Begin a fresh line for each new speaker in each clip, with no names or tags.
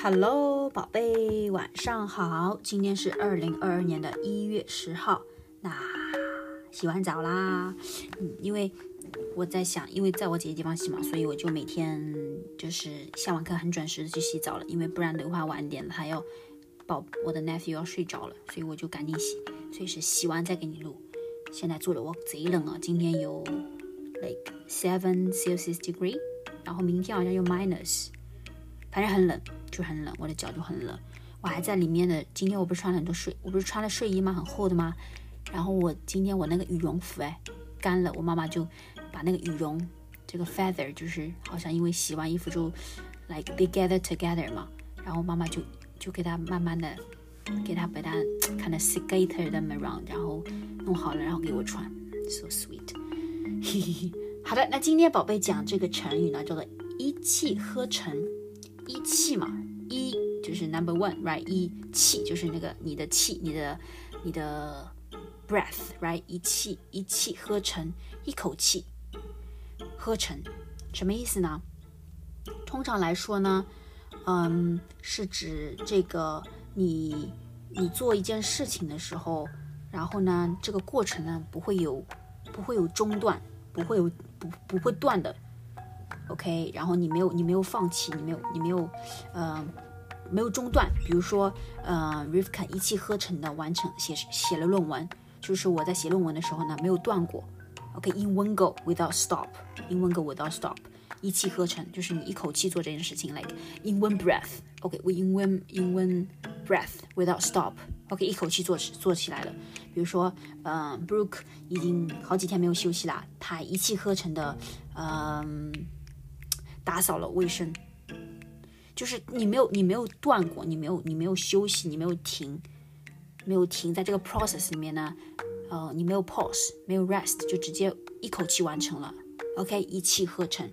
Hello，宝贝，晚上好。今天是二零二二年的一月十号。那洗完澡啦，嗯，因为我在想，因为在我姐姐地方洗嘛，所以我就每天就是下完课很准时的去洗澡了，因为不然的话晚点了，他要宝我的 nephew 要睡着了，所以我就赶紧洗，所以是洗完再给你录。现在做的我贼冷啊，今天有 like seven Celsius degree，然后明天好像有 minus，反正很冷。就很冷，我的脚就很冷，我还在里面的。今天我不是穿了很多睡，我不是穿了睡衣吗？很厚的吗？然后我今天我那个羽绒服哎干了，我妈妈就把那个羽绒这个 feather 就是好像因为洗完衣服之后 like they gather together 嘛，然后妈妈就就给它慢慢的给它把它 kind of scatter them around，然后弄好了，然后给我穿，so sweet。好的，那今天宝贝讲这个成语呢，叫做一气呵成。一气嘛，是 number one，right？一气就是那个你的气，你的你的 breath，right？一气一气呵成，一口气呵成，什么意思呢？通常来说呢，嗯，是指这个你你做一件事情的时候，然后呢，这个过程呢不会有不会有中断，不会有不不会断的。OK，然后你没有你没有放弃，你没有你没有，呃，没有中断。比如说，呃，Rivka 一气呵成的完成写写了论文，就是我在写论文的时候呢没有断过。OK，in one go without stop，in one go without stop，一气呵成就是你一口气做这件事情，like in one breath。OK，we in one in one breath without stop。OK，一口气做做起来了。比如说，嗯，Brooke 已经好几天没有休息啦，他一气呵成的，嗯。打扫了卫生，就是你没有你没有断过，你没有你没有休息，你没有停，没有停在这个 process 里面呢，呃，你没有 pause，没有 rest，就直接一口气完成了，OK，一气呵成。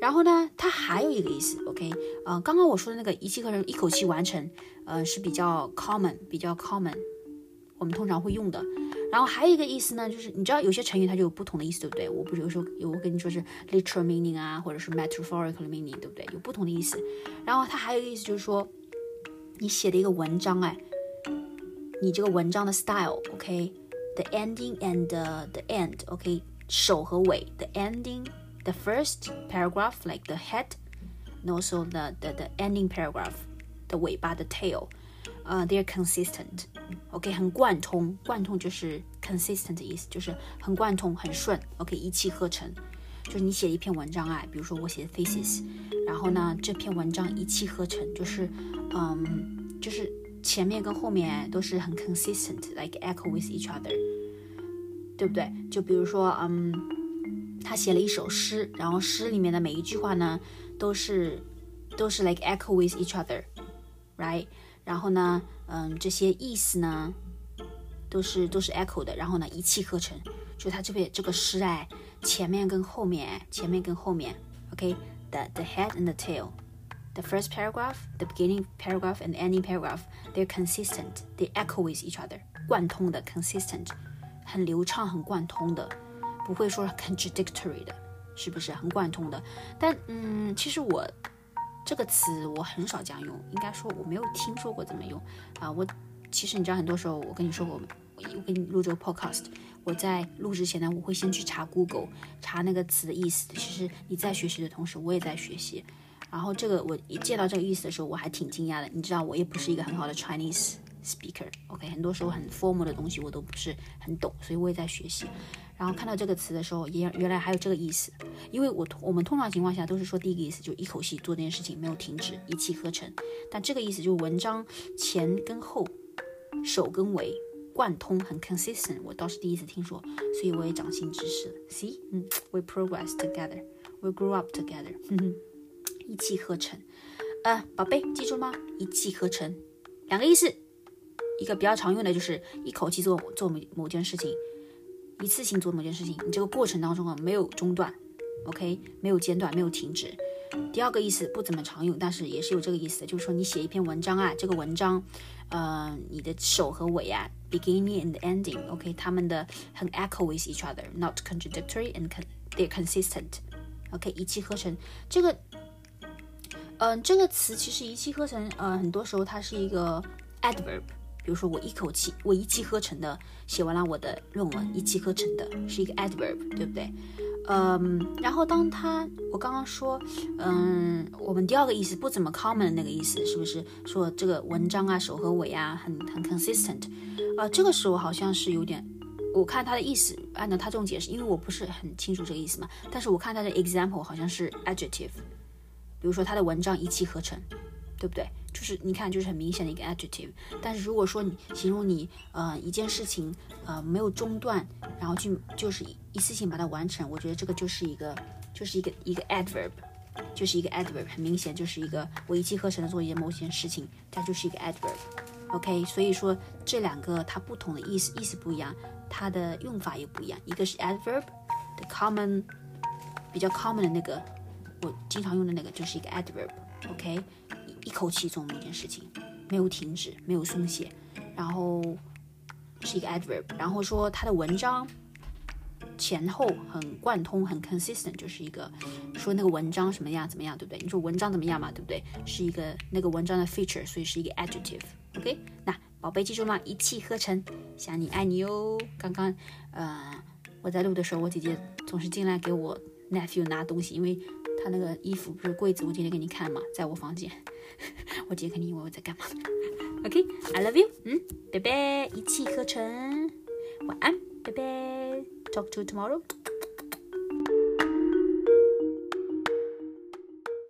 然后呢，它还有一个意思，OK，呃，刚刚我说的那个一气呵成，一口气完成，呃，是比较 common，比较 common，我们通常会用的。然后还有一个意思呢，就是你知道有些成语它就有不同的意思，对不对？我不是有时候有我跟你说是 literal meaning 啊，或者是 metaphorical meaning，对不对？有不同的意思。然后它还有一个意思就是说，你写的一个文章，哎，你这个文章的 style，OK，the ending and the end，OK，首和尾，the ending，the first paragraph like the head，and also the the the ending paragraph，the 尾巴的 tail。呃，they're consistent，OK，很贯通，贯通就是 consistent 的意思，就是很贯通，很顺，OK，一气呵成。就是你写一篇文章啊，比如说我写的 thesis，然后呢，这篇文章一气呵成，就是，嗯，就是前面跟后面都是很 consistent，like echo with each other，对不对？就比如说，嗯，他写了一首诗，然后诗里面的每一句话呢，都是都是 like echo with each other，right？然后呢，嗯，这些意思呢，都是都是 echo 的。然后呢，一气呵成，就他这边这个诗哎，前面跟后面，前面跟后面，OK，the the head and the tail，the first paragraph，the beginning paragraph and ending paragraph，they're consistent，they echo with each other，贯通的，consistent，很流畅，很贯通的，不会说 contradictory 的，是不是很贯通的？但嗯，其实我。这个词我很少这样用，应该说我没有听说过怎么用啊。我其实你知道，很多时候我跟你说过，我我给你录这个 podcast，我在录之前呢，我会先去查 Google，查那个词的意思。其实你在学习的同时，我也在学习。然后这个我一见到这个意思的时候，我还挺惊讶的。你知道，我也不是一个很好的 Chinese speaker，OK，很多时候很 formal 的东西我都不是很懂，所以我也在学习。然后看到这个词的时候，也原来还有这个意思，因为我我们通常情况下都是说第一个意思就一口气做这件事情没有停止，一气呵成。但这个意思就是文章前跟后，首跟尾贯通，很 consistent。我倒是第一次听说，所以我也长新知识了。See，嗯，we progress together，we grow up together，哼 哼，一气呵成。呃，宝贝，记住吗？一气呵成，两个意思，一个比较常用的就是一口气做做某某件事情。一次性做某件事情，你这个过程当中啊没有中断，OK，没有间断，没有停止。第二个意思不怎么常用，但是也是有这个意思的，就是说你写一篇文章啊，这个文章，呃，你的首和尾啊，beginning and ending，OK，他们的很 echo with each other，not contradictory and they're consistent，OK，一气呵成。这个，嗯，这个词其实一气呵成，呃，很多时候它是一个 adverb。比如说我一口气，我一气呵成的写完了我的论文，一气呵成的是一个 adverb，对不对？嗯，然后当他我刚刚说，嗯，我们第二个意思不怎么 common 的那个意思，是不是说这个文章啊首和尾啊很很 consistent？啊，这个时候好像是有点，我看他的意思，按照他这种解释，因为我不是很清楚这个意思嘛，但是我看他的 example 好像是 adjective，比如说他的文章一气呵成。对不对？就是你看，就是很明显的一个 adjective。但是如果说你形容你呃一件事情呃没有中断，然后去就是一次性把它完成，我觉得这个就是一个就是一个一个 adverb，就是一个 adverb，很明显就是一个我一气呵成的做一件某件事情，它就是一个 adverb。OK，所以说这两个它不同的意思意思不一样，它的用法也不一样。一个是 adverb，the common 比较 common 的那个，我经常用的那个就是一个 adverb。OK。一口气做某一件事情，没有停止，没有松懈，然后是一个 adverb，然后说他的文章前后很贯通，很 consistent，就是一个说那个文章什么样怎么样，对不对？你说文章怎么样嘛，对不对？是一个那个文章的 feature，所以是一个 adjective。OK，那宝贝记住了，一气呵成，想你爱你哟。刚刚呃我在录的时候，我姐姐总是进来给我 nephew 拿东西，因为他那个衣服不是柜子，我今天给你看嘛，在我房间。我姐肯定以为我在干嘛。OK，I love you，嗯，拜拜，一气呵成，晚安，拜拜，Talk to you tomorrow。